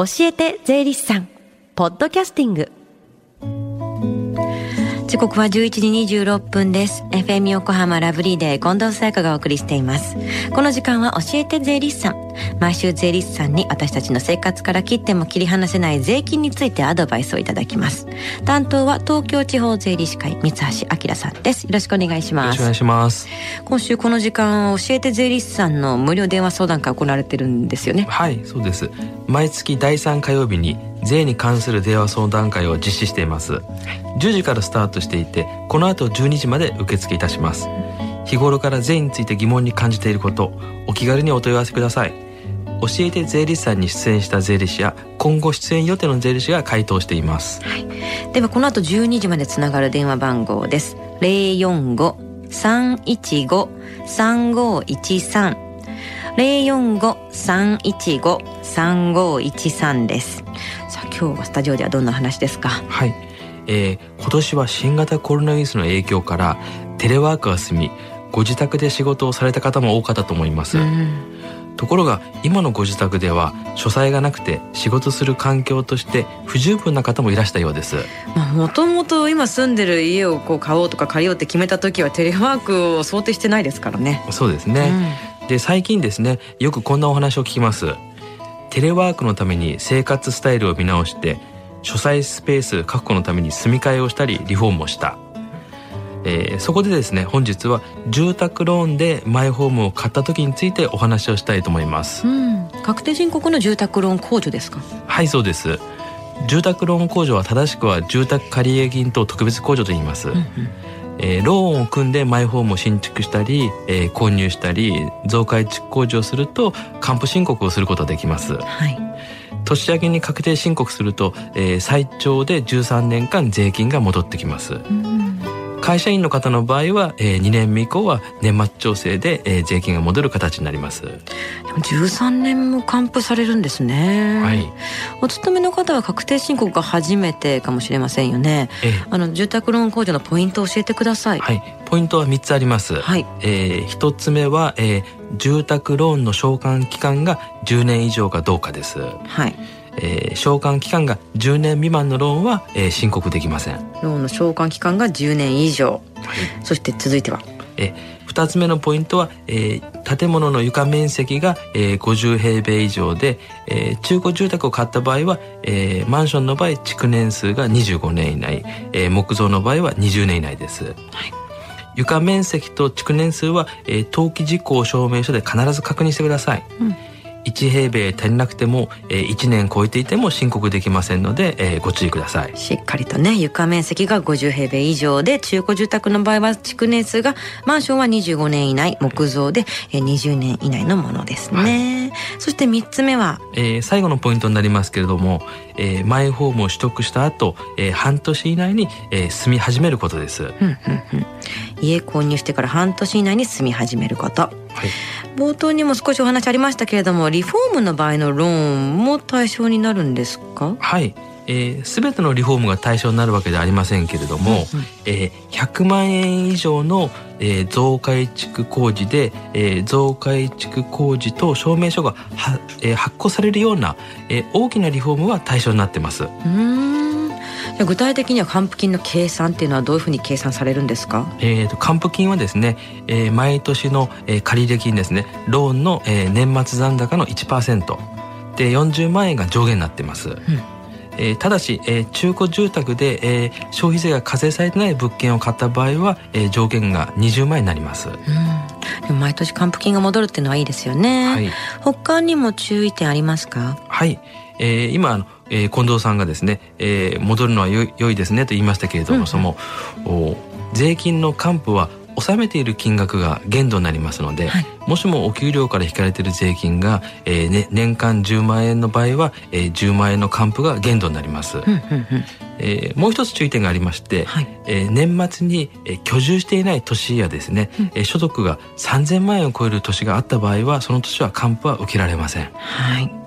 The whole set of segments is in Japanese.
教えて税理士さん。ポッドキャスティング。時刻は11時26分です。FM 横浜ラブリーデー近藤沙耶香がお送りしています。この時間は教えて税理士さん。毎週税理士さんに私たちの生活から切っても切り離せない税金についてアドバイスをいただきます。担当は東京地方税理士会三橋明さんです。よろしくお願いします。よろしくお願いします。今週この時間教えて税理士さんの無料電話相談会行われてるんですよね。はいそうです。毎月第3火曜日に税に関する電話相談会を実施しています、10時からスタートしていてこの後12時まで受付いたします。日頃から税について疑問に感じていることお気軽にお問い合わせください。教えて税理士さんに出演した税理士や今後出演予定の税理士が回答しています、はい、ではこの後12時までつながる電話番号です。045-315-3513 045-315-3513です。さあ今日はスタジオではどんな話ですか？はい、えー今年は新型コロナウイルスの影響からテレワークが進みご自宅で仕事をされた方も多かったと思います、うん。ところが今のご自宅では書斎がなくて仕事する環境として不十分な方もいらしたようです。まあもともと今住んでる家をこう買おうとか借りようって決めた時はテレワークを想定してないですからね。そうですね、で最近ですねよくこんなお話を聞きますテレワークのために生活スタイルを見直して書斎スペース確保のために住み替えをしたりリフォームをした、えーそこでですね本日は住宅ローンでマイホームを買った時についてお話をしたいと思います。うん、確定申告の住宅ローン控除ですか？はいそうです。住宅ローン控除は正しくは住宅借入金等特別控除と言います、えーローンを組んでマイホームを新築したり、えー購入したり増改築工事をすると還付申告をすることができます。はい。年明けに確定申告すると、えー最長で13年間税金が戻ってきます。うん会社員の方の場合は、え2年目以降は年末調整で、えー税金が戻る形になります。でも13年も還付されるんですね。はい、お勤めの方は確定申告が初めてかもしれませんよね。えーあの住宅ローン控除のポイントを教えてください。はい、ポイントは3つあります、はい。えー一つ目は、えー住宅ローンの償還期間が10年以上かどうかです、はいえー償還期間が10年未満のローンは、えー申告できません、ローンの償還期間が10年以上。そして続いては。えー二つ目のポイントは、えー建物の床面積が、えー50平米以上で、えー中古住宅を買った場合は、えーマンションの場合築年数が25年以内、えー木造の場合は20年以内です、床面積と築年数は、えー登記事項証明書で必ず確認してください、うん1平米足りなくても、えー1年超えていても申告できませんので、えーご注意くださいしっかりとね床面積が50平米以上で中古住宅の場合は築年数がマンションは25年以内木造でえー20年以内のものですね、そして3つ目は？えー最後のポイントになりますけれども、えーマイホームを取得した後、えー半年以内に、えー住み始めることです。はい。うんうんうん家購入してから半年以内に住み始めること。冒頭にも少しお話ありましたけれどもリフォームの場合のローンも対象になるんですか？はい。えー、全てのリフォームが対象になるわけではありませんけれども、えー100万円以上の、えー増改築工事で、えー増改築工事と証明書がは、えー発行されるような、えー大きなリフォームは対象になってます。うーん具体的には還付金の計算っていうのはどういうふうに計算されるんですか？えー、と還付金はですね、えー毎年の、えー借入金ですねローンの、えー年末残高の1%で40万円が上限になってます、えーただし、えー中古住宅で、えー消費税が課税されてない物件を買った場合は、えー上限が20万円になります、うん。でも毎年還付金が戻るっていうのはいいですよね、はい、他にも注意点ありますか？はい。えー今あの、えー近藤さんがですね、えー戻るのはよい良いですねと言いましたけれども、うんうん。そのお税金の還付は納めている金額が限度になりますので、はい。もしもお給料から引かれている税金が、えーね、年間10万円の場合は、えー10万円の還付が限度になります、うんうんうん。えーもう一つ注意点がありまして、はい。えー年末に、えー居住していない年やですね、うん。えー所得が3000万円を超える年があった場合はその年は還付は受けられません。はい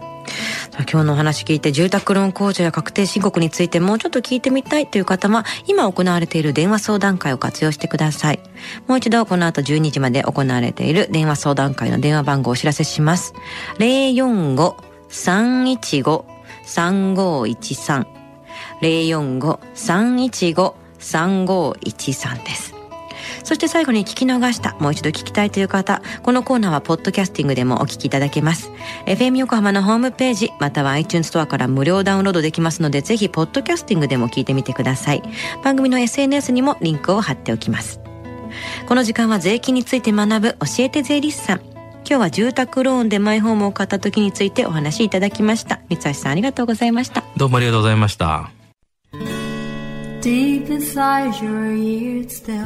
今日のお話聞いて住宅ローン控除や確定申告についてもうちょっと聞いてみたいという方は今行われている電話相談会を活用してください。もう一度この後12時まで行われている電話相談会の電話番号をお知らせします。045-315-3513 045-315-3513です。そして最後に聞き逃した、もう一度聞きたいという方、このコーナーはポッドキャスティングでもお聞きいただけます。FM 横浜のホームページ、または iTunes ストアから無料ダウンロードできますので、ぜひポッドキャスティングでも聞いてみてください。番組の SNS にもリンクを貼っておきます。この時間は税金について学ぶ教えて税理士さん。今日は住宅ローンでマイホームを買った時についてお話しいただきました。三橋さんありがとうございました。どうもありがとうございました。Deep inside your ears still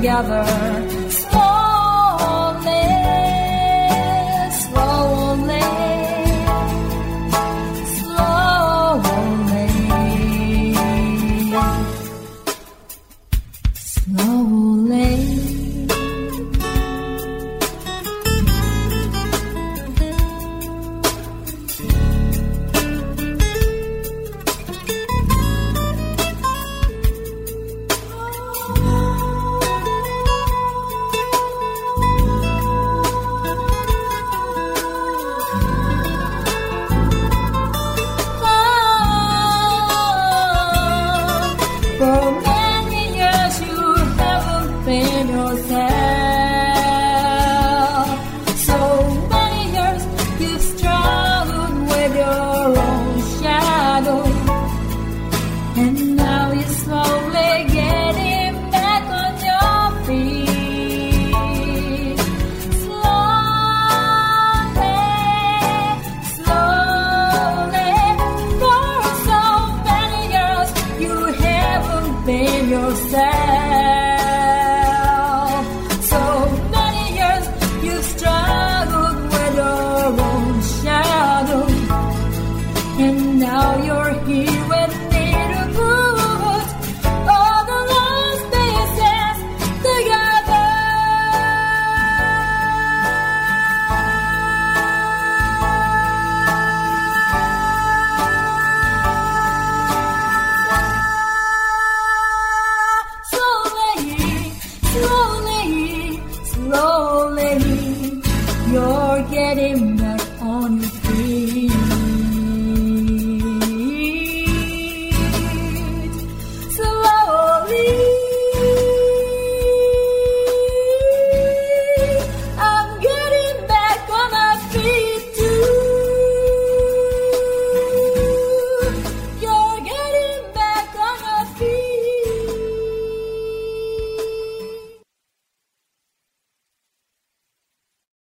Together. let